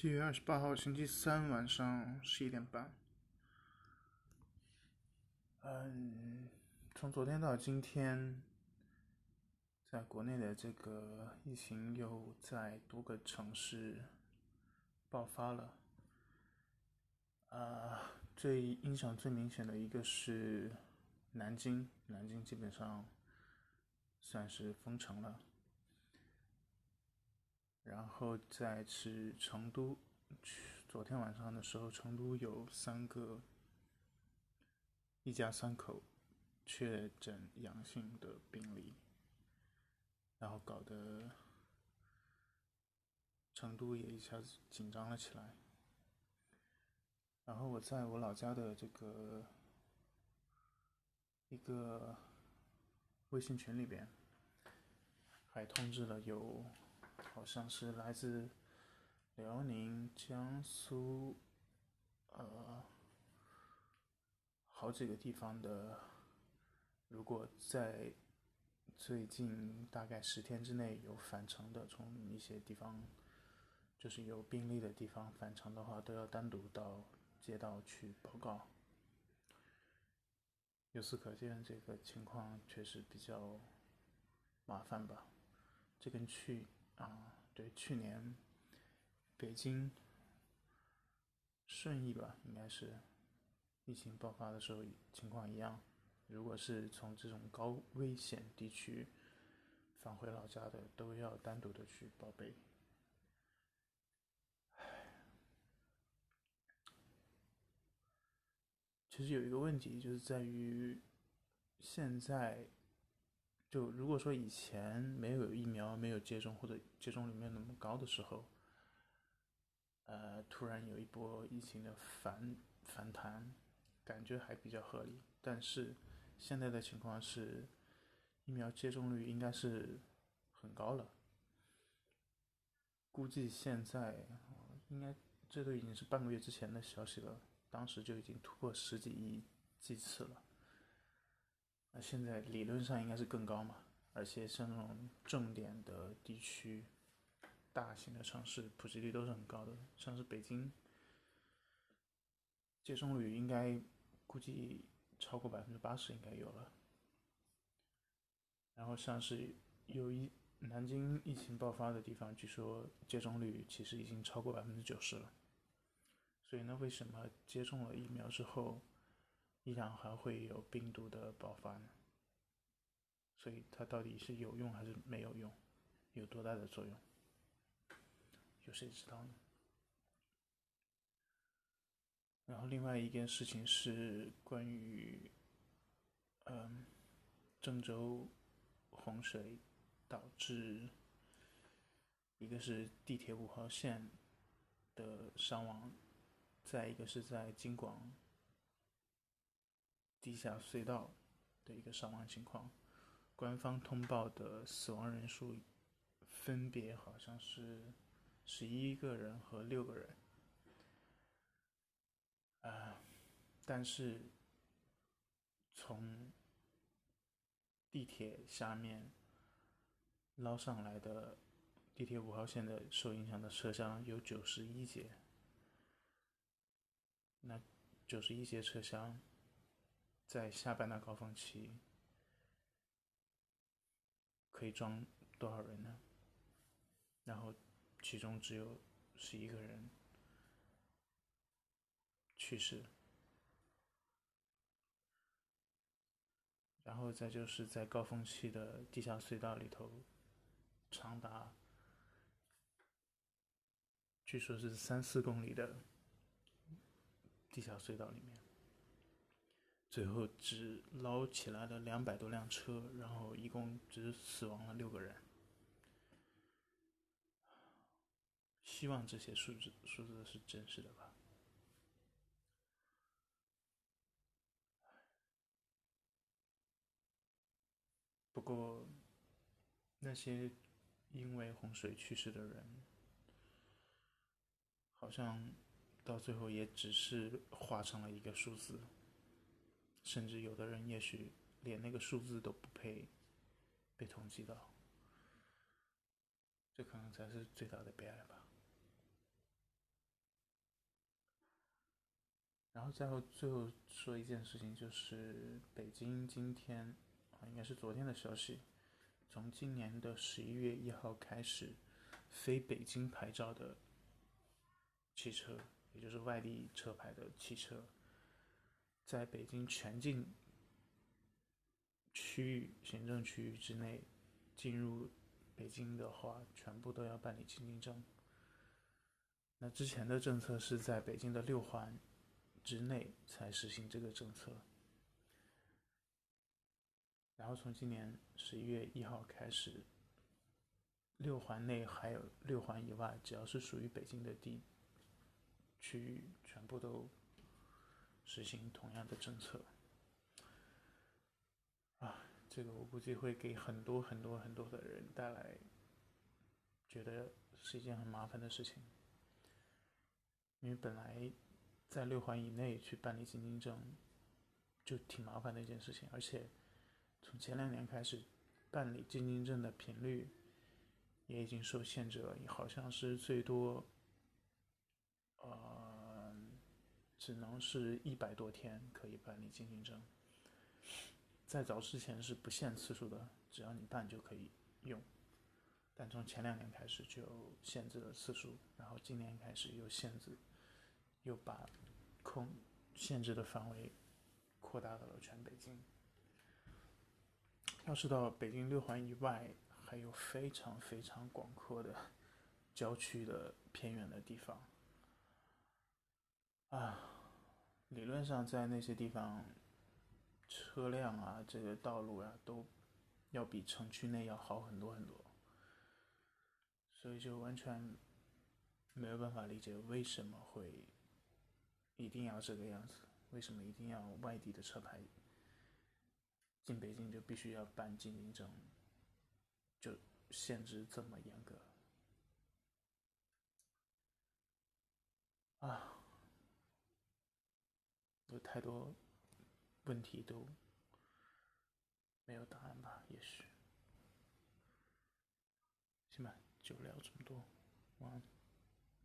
七月二十八号星期三晚上十一点半。嗯，从昨天到今天，在国内的这个疫情又在多个城市爆发了。啊，最影响最明显的一个是南京，南京基本上算是封城了。后再是成都，昨天晚上的时候，成都有三个一家三口确诊阳性的病例，然后搞得成都也一下子紧张了起来。然后我在我老家的这个一个微信群里边，还通知了有。好像是来自辽宁、江苏，呃，好几个地方的。如果在最近大概十天之内有返程的，从一些地方就是有病例的地方返程的话，都要单独到街道去报告。由此可见，这个情况确实比较麻烦吧？这跟去。啊，对，去年北京顺义吧，应该是疫情爆发的时候情况一样。如果是从这种高危险地区返回老家的，都要单独的去报备。其实有一个问题，就是在于现在。就如果说以前没有疫苗、没有接种或者接种率没有那么高的时候，呃，突然有一波疫情的反反弹，感觉还比较合理。但是现在的情况是，疫苗接种率应该是很高了，估计现在应该这都已经是半个月之前的消息了，当时就已经突破十几亿剂次了。现在理论上应该是更高嘛，而且像那种重点的地区、大型的城市，普及率都是很高的，像是北京，接种率应该估计超过百分之八十应该有了。然后像是有一南京疫情爆发的地方，据说接种率其实已经超过百分之九十了。所以呢，为什么接种了疫苗之后？依然还会有病毒的爆发呢，所以它到底是有用还是没有用，有多大的作用，有谁知道呢？然后另外一件事情是关于，嗯，郑州洪水导致，一个是地铁五号线的伤亡，再一个是在京广。地下隧道的一个伤亡情况，官方通报的死亡人数分别好像是十一个人和六个人，啊，但是从地铁下面捞上来的地铁五号线的受影响的车厢有九十一节，那九十一节车厢。在下班的高峰期，可以装多少人呢？然后，其中只有十一个人去世。然后再就是在高峰期的地下隧道里头，长达据说是三四公里的地下隧道里面。最后只捞起来了两百多辆车，然后一共只死亡了六个人。希望这些数字数字是真实的吧。不过，那些因为洪水去世的人，好像到最后也只是化成了一个数字。甚至有的人也许连那个数字都不配被统计到这可能才是最大的悲哀吧。然后最后最后说一件事情就是北京今天啊应该是昨天的消息从今年的十一月一号开始非北京牌照的汽车也就是外地车牌的汽车在北京全境区域行政区域之内进入北京的话，全部都要办理进京证。那之前的政策是在北京的六环之内才实行这个政策，然后从今年十一月一号开始，六环内还有六环以外，只要是属于北京的地区域，全部都实行同样的政策。啊，这个我估计会给很多很多很多的人带来，觉得是一件很麻烦的事情。因为本来在六环以内去办理进京证就挺麻烦的一件事情，而且从前两年开始办理进京证的频率也已经受限制了，好像是最多呃只能是一百多天可以办理进京证，在早之前是不限次数的，只要你办就可以用，但从前两年开始就限制了次数，然后今年开始又限制。又把控限制的范围扩大到了全北京。要知道，北京六环以外还有非常非常广阔的郊区的偏远的地方啊。理论上，在那些地方，车辆啊，这个道路啊，都要比城区内要好很多很多。所以，就完全没有办法理解为什么会。一定要这个样子？为什么一定要外地的车牌进北京就必须要办进京证？就限制这么严格？啊，有太多问题都没有答案吧？也许，行吧，就聊这么多，晚安。